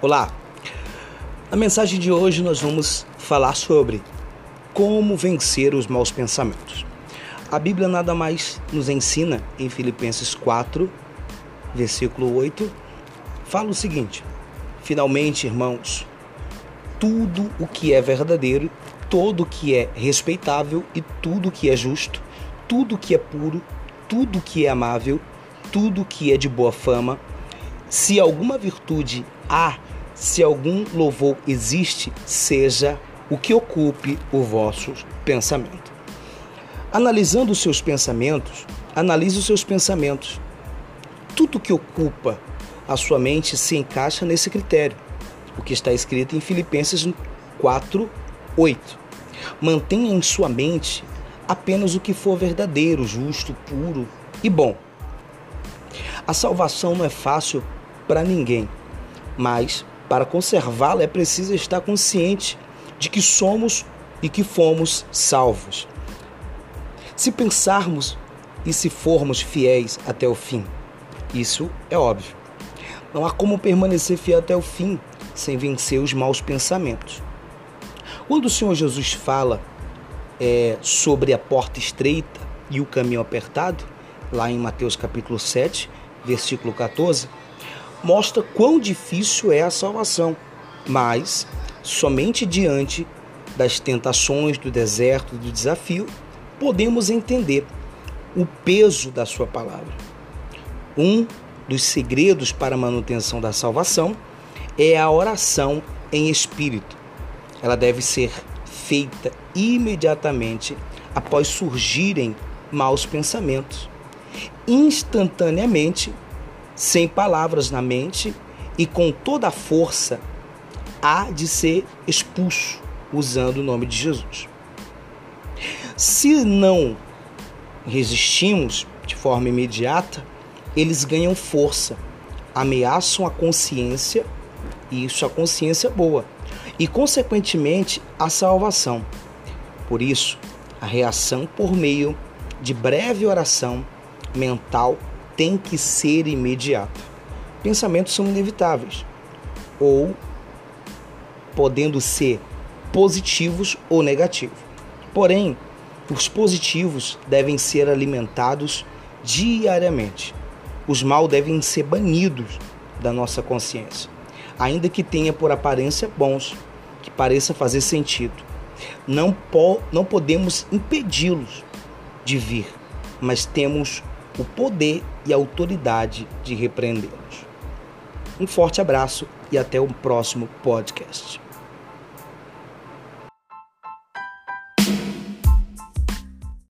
Olá! Na mensagem de hoje nós vamos falar sobre como vencer os maus pensamentos. A Bíblia nada mais nos ensina em Filipenses 4, versículo 8, fala o seguinte: Finalmente, irmãos, tudo o que é verdadeiro, todo o que é respeitável e tudo o que é justo, tudo o que é puro, tudo o que é amável, tudo o que é de boa fama, se alguma virtude há, se algum louvor existe, seja o que ocupe o vosso pensamento. Analisando os seus pensamentos, analise os seus pensamentos. Tudo que ocupa a sua mente se encaixa nesse critério, o que está escrito em Filipenses 4, 8. Mantenha em sua mente apenas o que for verdadeiro, justo, puro e bom. A salvação não é fácil para ninguém, mas para conservá-la é preciso estar consciente de que somos e que fomos salvos. Se pensarmos e se formos fiéis até o fim, isso é óbvio. Não há como permanecer fiel até o fim sem vencer os maus pensamentos. Quando o Senhor Jesus fala é, sobre a porta estreita e o caminho apertado, lá em Mateus capítulo 7, versículo 14, mostra quão difícil é a salvação, mas somente diante das tentações do deserto, do desafio, podemos entender o peso da Sua palavra. Um dos segredos para a manutenção da salvação é a oração em espírito. Ela deve ser feita imediatamente após surgirem maus pensamentos. Instantaneamente sem palavras na mente e com toda a força, há de ser expulso usando o nome de Jesus. Se não resistimos de forma imediata, eles ganham força, ameaçam a consciência, e isso a consciência boa, e consequentemente a salvação. Por isso, a reação por meio de breve oração mental tem que ser imediato. Pensamentos são inevitáveis, ou podendo ser positivos ou negativos. Porém, os positivos devem ser alimentados diariamente. Os mal devem ser banidos da nossa consciência, ainda que tenha por aparência bons, que pareça fazer sentido. Não, po não podemos impedi-los de vir, mas temos o poder e a autoridade de repreendê-los. Um forte abraço e até o próximo podcast.